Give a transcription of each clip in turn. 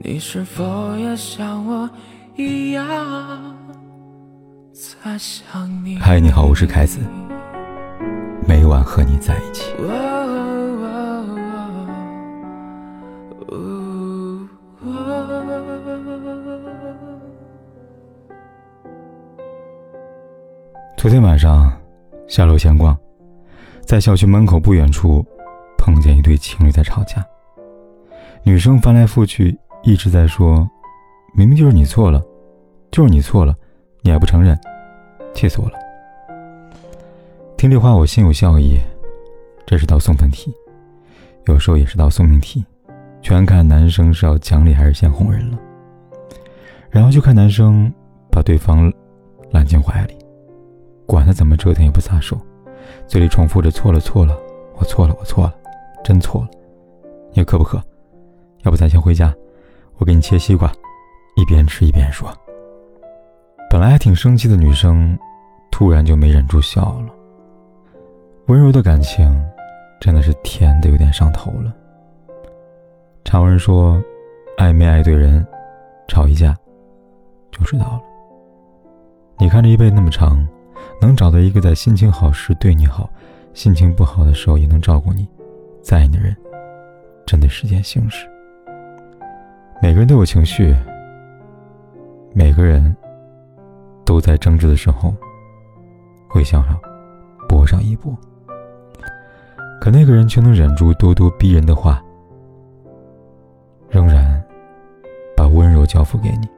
你是否也像我一样在想你？嗨，你好，我是凯子，每晚和你在一起。昨天晚上下楼闲逛，在小区门口不远处碰见一对情侣在吵架，女生翻来覆去。一直在说，明明就是你错了，就是你错了，你还不承认，气死我了。听这话我心有笑意，这是道送分题，有时候也是道送命题，全看男生是要讲理还是先哄人了。然后就看男生把对方揽进怀里，管他怎么折腾也不撒手，嘴里重复着错了错了，我错了我错了，真错了，你渴不渴？要不咱先回家。我给你切西瓜，一边吃一边说。本来还挺生气的女生，突然就没忍住笑了。温柔的感情，真的是甜的有点上头了。常人说，爱没爱对人，吵一架就知道了。你看这一辈子那么长，能找到一个在心情好时对你好，心情不好的时候也能照顾你，在意的人，真的是件幸事。每个人都有情绪，每个人都在争执的时候会向上搏上一搏，可那个人却能忍住咄咄逼人的话，仍然把温柔交付给你。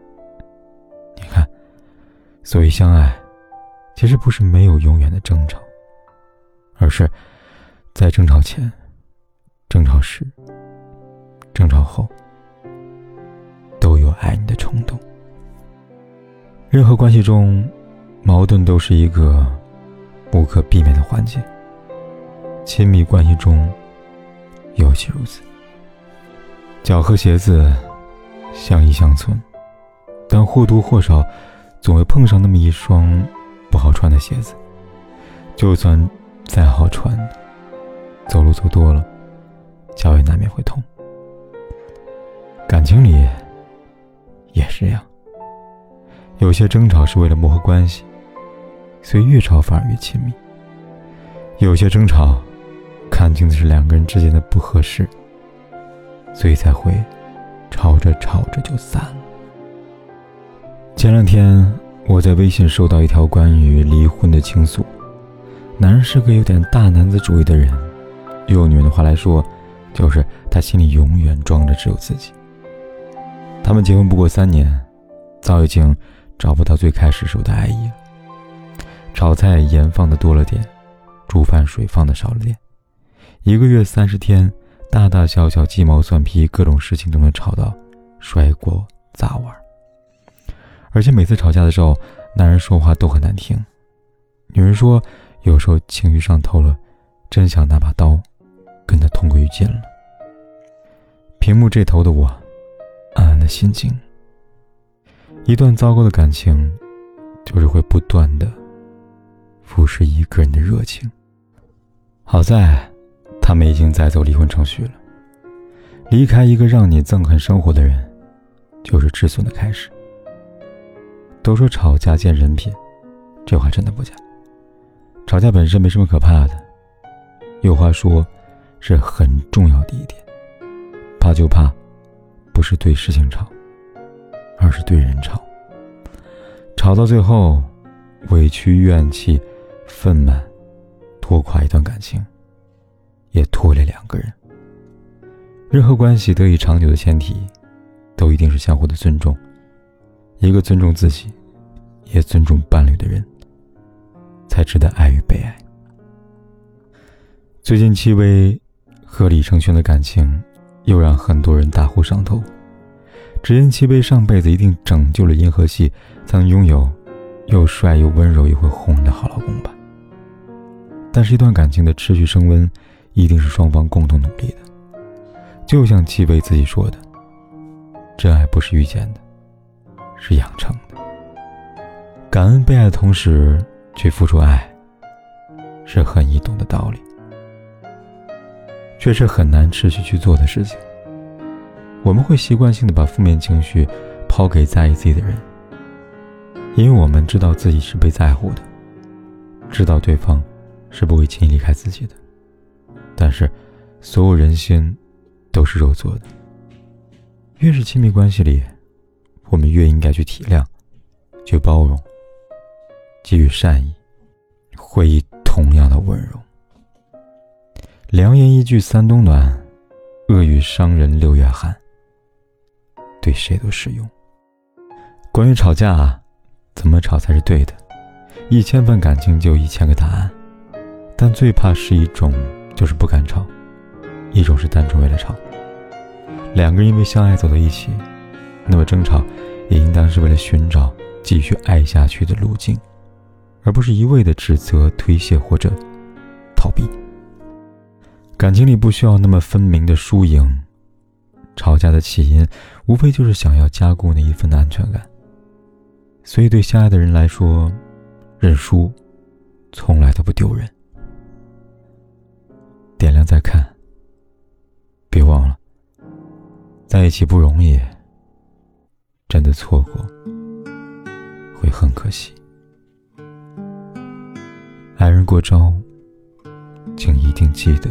你看，所谓相爱，其实不是没有永远的争吵，而是在争吵前、争吵时、争吵后。爱你的冲动。任何关系中，矛盾都是一个不可避免的环节。亲密关系中尤其如此。脚和鞋子相依相存，但或多或少总会碰上那么一双不好穿的鞋子。就算再好穿，走路走多了，脚也难免会痛。感情里。这样，有些争吵是为了磨合关系，所以越吵反而越亲密；有些争吵，看清的是两个人之间的不合适，所以才会吵着吵着就散了。前两天我在微信收到一条关于离婚的倾诉，男人是个有点大男子主义的人，用女人的话来说，就是他心里永远装着只有自己。他们结婚不过三年，早已经找不到最开始时候的爱意了。炒菜盐放的多了点，煮饭水放的少了点。一个月三十天，大大小小鸡毛蒜皮各种事情都能吵到摔锅砸碗。而且每次吵架的时候，男人说话都很难听。女人说，有时候情绪上头了，真想拿把刀跟他同归于尽了。屏幕这头的我。暗暗的心境。一段糟糕的感情，就是会不断的腐蚀一个人的热情。好在，他们已经在走离婚程序了。离开一个让你憎恨生活的人，就是止损的开始。都说吵架见人品，这话真的不假。吵架本身没什么可怕的，有话说，是很重要的一点。怕就怕。不是对事情吵，而是对人吵。吵到最后，委屈、怨气、愤懑，拖垮一段感情，也拖累两个人。任何关系得以长久的前提，都一定是相互的尊重。一个尊重自己，也尊重伴侣的人，才值得爱与被爱。最近，戚薇和李承铉的感情。又让很多人大呼上头，只因戚薇上辈子一定拯救了银河系，才能拥有又帅又温柔又会哄的好老公吧。但是，一段感情的持续升温，一定是双方共同努力的。就像戚薇自己说的：“真爱不是遇见的，是养成的。感恩被爱的同时去付出爱，是很易懂的道理。”却是很难持续去做的事情。我们会习惯性的把负面情绪抛给在意自己的人，因为我们知道自己是被在乎的，知道对方是不会轻易离开自己的。但是，所有人心都是肉做的，越是亲密关系里，我们越应该去体谅，去包容，给予善意，会以同样的温柔。良言一句三冬暖，恶语伤人六月寒。对谁都适用。关于吵架啊，怎么吵才是对的？一千份感情就一千个答案，但最怕是一种就是不敢吵，一种是单纯为了吵。两个人因为相爱走到一起，那么争吵也应当是为了寻找继续爱下去的路径，而不是一味的指责、推卸或者逃避。感情里不需要那么分明的输赢。吵架的起因，无非就是想要加固那一份的安全感。所以，对相爱的人来说，认输，从来都不丢人。点亮再看，别忘了，在一起不容易，真的错过会很可惜。爱人过招，请一定记得。